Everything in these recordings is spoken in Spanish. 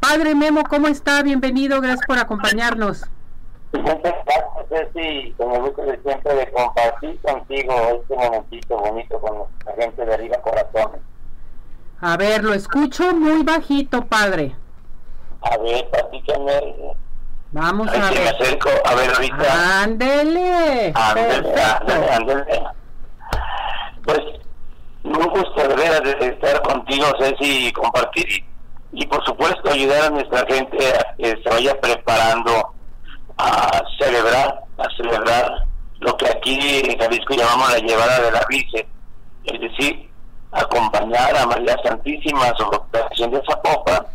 Padre Memo, ¿cómo está? Bienvenido, gracias por acompañarnos. Muchas gracias, Ceci, con el gusto de siempre de compartir contigo este momentito bonito con la gente de Arriba Corazones. A ver, lo escucho muy bajito, padre. A ver, platícame. Vamos a sí me ver. acerco, a ver ahorita. Ándele. Ándale, ándale. Pues, un gusto de veras de estar contigo, Ceci, y compartir y, por supuesto ayudar a nuestra gente a que se vaya preparando a celebrar, a celebrar lo que aquí en Jalisco llamamos la llevada de la Virgen, es decir, acompañar a María Santísima sobre la estación de Zapopan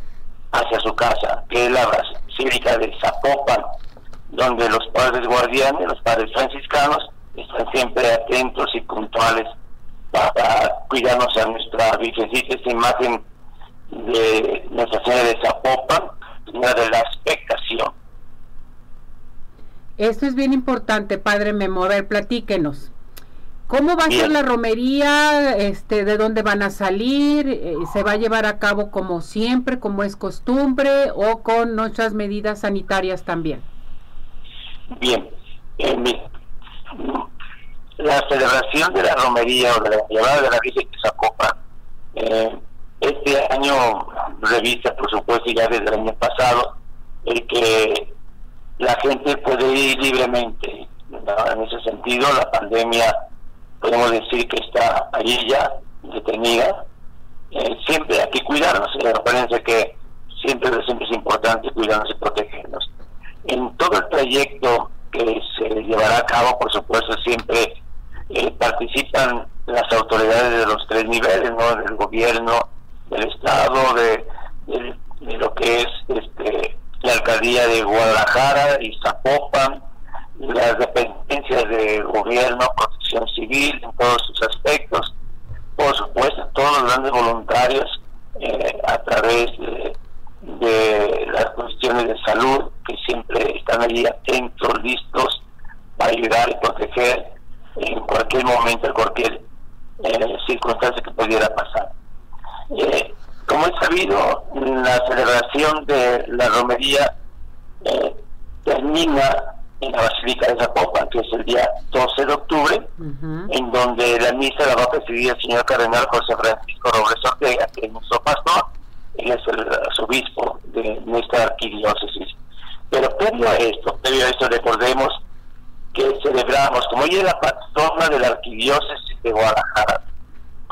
hacia su casa, que es la Basílica de Zapopan, donde los padres guardianes, los padres franciscanos, están siempre atentos y puntuales para cuidarnos a nuestra Virgencita, esta imagen de Nuestra Señora de Zapopan, una de la expectación. Esto es bien importante, padre Memo. A ver, platíquenos. ¿Cómo va a ser la romería? Este, ¿De dónde van a salir? Eh, ¿Se va a llevar a cabo como siempre, como es costumbre, o con nuestras medidas sanitarias también? Bien, eh, la celebración de la romería o de la llevada de la Virgen de Zapopan, eh, este año revista, por supuesto, ya desde el año pasado, el que la gente puede ir libremente. En ese sentido, la pandemia, podemos decir que está allí ya, detenida. Eh, siempre hay que cuidarnos. eh, acuérdense que siempre, siempre es importante cuidarnos y protegernos en todo el trayecto que se llevará a cabo, por supuesto, siempre eh, participan las autoridades de los tres niveles, ¿no? Del gobierno, del Estado, de, lo que es este, la alcaldía de Guadalajara y Zapopan, las dependencias de gobierno, protección civil, en todos sus aspectos. Por supuesto, todos los grandes voluntarios eh, a través de, de las cuestiones de salud que siempre están allí atentos, listos para ayudar y proteger en cualquier momento, en cualquier eh, circunstancia que pudiera pasar. Eh, como es sabido, la celebración de la romería eh, termina en la Basílica de Zapopan, que es el día 12 de octubre, en donde la misa la va a presidir el señor cardenal José Francisco Robles Ortega, que es nuestro pastor, él es el arzobispo de nuestra arquidiócesis. Pero previo a esto, previo a esto, recordemos que celebramos, como ella es la patrona de la arquidiócesis de Guadalajara,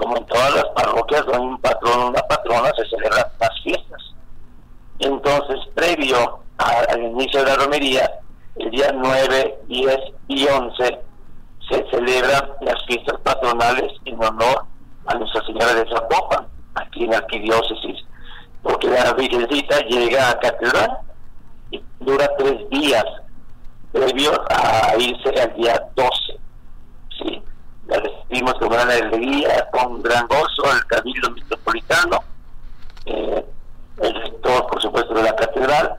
como en todas las parroquias donde hay un patrón o una patrona se celebran las fiestas. Entonces, previo al inicio de la romería, el día 9, 10 y 11 se celebran las fiestas patronales en honor a Nuestra Señora de Zapopan, aquí en la arquidiócesis, porque la Virgencita llega a catedral y dura tres días previo a irse al día 12. Recibimos con gran alegría, con gran gozo, el Cabildo Metropolitano, eh, el rector, por supuesto, de la catedral,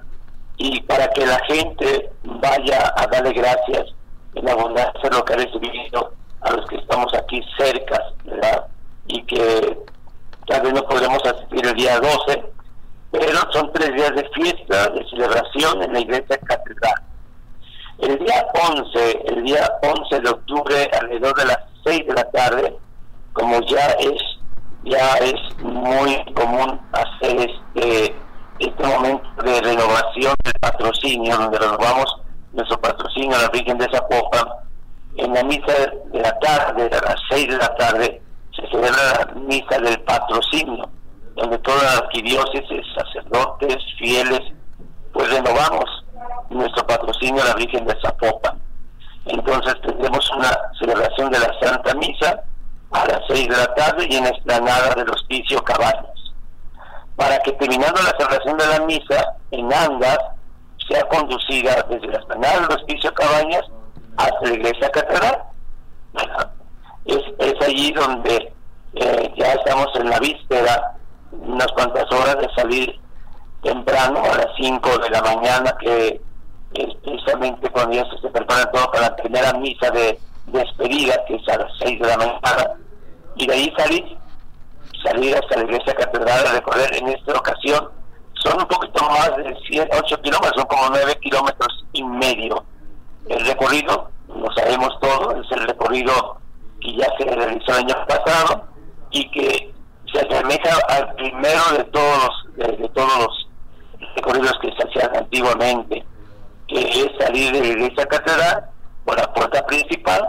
y para que la gente vaya a darle gracias en abundancia lo que ha recibido a los que estamos aquí cerca, ¿verdad? Y que tal vez no podremos asistir el día 12, pero son tres días de fiesta, de celebración en la iglesia catedral. El día 11, el día 11 de octubre, alrededor de las 6 de la tarde, como ya es ya es muy común hacer este este momento de renovación del patrocinio, donde renovamos nuestro patrocinio a la Virgen de Zapopan, en la misa de la tarde, a las 6 de la tarde, se celebra la misa del patrocinio, donde toda la arquidiócesis, sacerdotes, fieles, pues renovamos nuestro patrocinio a la Virgen de Zapopan. Entonces tendremos una celebración de la Santa Misa a las 6 de la tarde y en la explanada del Hospicio Cabañas. Para que terminando la celebración de la misa en Andas sea conducida desde la explanada del Hospicio Cabañas hasta la iglesia catedral. Es, es allí donde eh, ya estamos en la víspera, unas cuantas horas de salir temprano, a las 5 de la mañana, que es precisamente cuando ya se prepara todo para la primera misa de despedida, que es a las 6 de la mañana, y de ahí salir, salir hasta la iglesia catedral a recorrer en esta ocasión son un poquito más de 8 kilómetros, son como 9 kilómetros y medio. El recorrido, lo sabemos todo, es el recorrido que ya se realizó el año pasado y que se asemeja al primero de todos, de, todos los recorridos que se hacían antiguamente, que es salir de la iglesia catedral por la puerta principal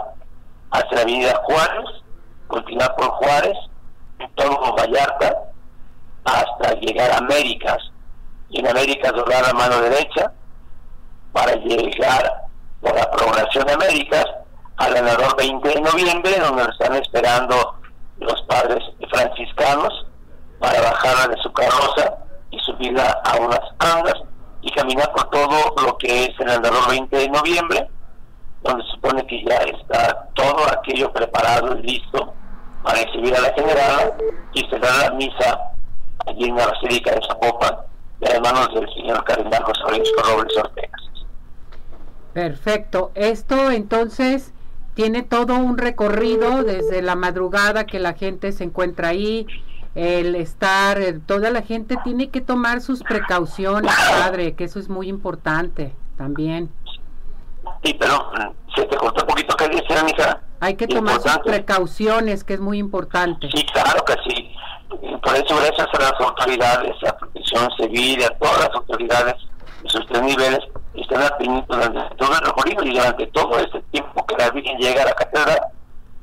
hacia la avenida Juárez, continuar por Juárez, todo Vallarta, hasta llegar a Américas, y en Américas doblar la mano derecha para llegar por la programación de Américas al ganador 20 de noviembre, donde nos están esperando los padres franciscanos para bajarla de su carroza y subirla a unas andas y caminar por todo lo que es el andador 20 de noviembre, donde se supone que ya está todo aquello preparado y listo para recibir a la general y cerrar la misa allí en la Basílica de Zapopan de manos del señor cardenal José Francisco Robles Ortega. Perfecto. Esto entonces tiene todo un recorrido desde la madrugada que la gente se encuentra ahí, el estar, eh, toda la gente tiene que tomar sus precauciones, padre, que eso es muy importante también. Sí, pero mm, se te cortó un poquito, ¿qué dice, hija? Hay que tomar sus precauciones, que es muy importante. Sí, claro que sí. Por eso, gracias a las autoridades, a Protección Civil, a todas las autoridades de sus tres niveles, están atendiendo durante todo el recorrido y durante todo este tiempo que la Virgen llega a la catedral,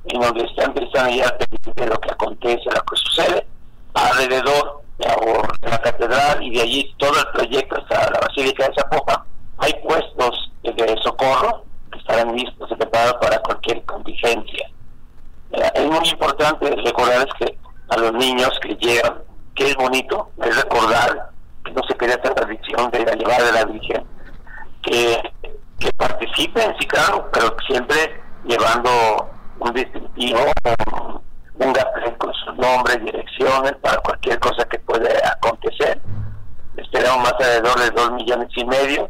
en donde está empezando ya a de lo que acontece, lo que sucede alrededor de la catedral y de allí todo el proyecto hasta la Basílica de Zapopan, hay puestos de socorro que estarán listos y preparados para cualquier contingencia. Es muy importante recordar que a los niños que llegan, que es bonito, es recordar que no se quede esta tradición de la llevada de la Virgen que, participen, sí, claro, pero siempre llevando un distintivo, un, un con su nombre, direcciones, para cualquier cosa que pueda acontecer. Esperamos más alrededor de dos millones y medio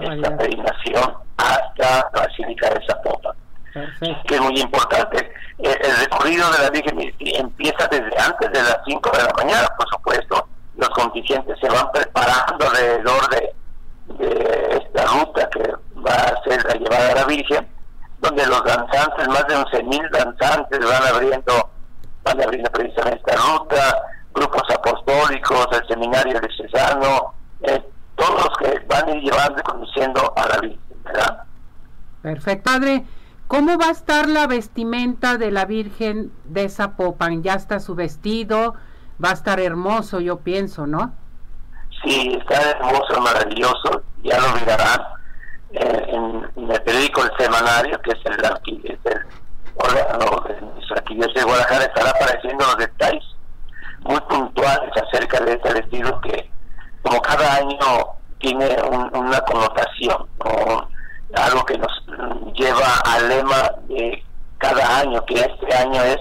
esta peregrinación hasta la Basílica de Zapopan. Que es muy importante. El, recorrido de la Virgen empieza desde antes de las 5 de la mañana, por supuesto. Los contingentes se van preparando alrededor de de esta ruta que va a ser la llevada a la Virgen, donde los danzantes, más de 11.000 danzantes van abriendo, van abriendo precisamente esta ruta, grupos apostólicos, el seminario de Cesano, eh, todos los que van a ir llevando y conduciendo a la Virgen, ¿verdad? Perfecto, padre. ¿Cómo va a estar la vestimenta de la Virgen de Zapopan? Ya está su vestido, va a estar hermoso, yo pienso, ¿no? Sí, está hermoso, maravilloso, ya lo mirarán eh, en, el periódico El Semanario, que es el, el órgano arquidiócesis de Guadalajara, estará apareciendo los detalles muy puntuales acerca de este vestido que, como cada año, tiene una connotación, o algo que nos lleva al lema de cada año, que este año es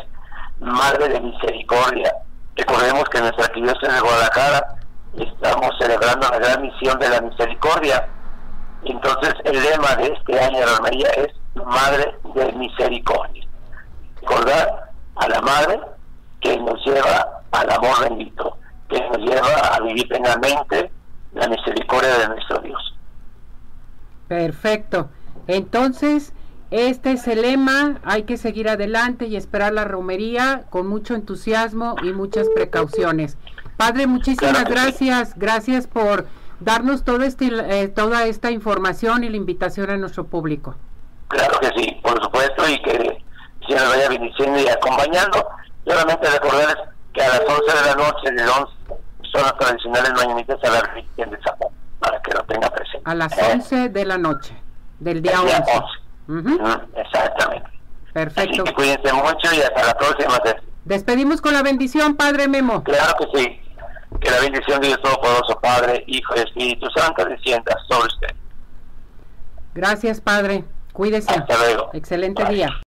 Madre de Misericordia. Recordemos que nuestra arquidiócesis de Guadalajara estamos celebrando la gran misión de la misericordia. Entonces el lema de este año de la María es Madre de Misericordia. Recordar a la Madre que nos lleva al amor bendito, que nos lleva a vivir plenamente la misericordia de nuestro Dios. Perfecto. Entonces, este es el lema, hay que seguir adelante y esperar la romería con mucho entusiasmo y muchas precauciones. Padre, muchísimas gracias. Gracias por darnos todo este, eh, toda esta información y la invitación a nuestro público. Claro que sí, por supuesto, y que nos vaya bendiciendo y acompañando. Solamente recordarles que a las 11 de la noche, de 11, son las tradicionales mañanitas a la Virgen de Zapón, para que lo tenga presente. A las 11 ¿Eh? de la noche, del día, 11. exactamente. Perfecto. cuídense mucho y hasta la próxima. Despedimos con la bendición, Padre Memo. Claro que sí. Que la bendición de Dios Todopoderoso, Padre, Hijo y Espíritu Santo descienda sobre usted. Gracias, Padre. Cuídese. Hasta luego. Excelente día.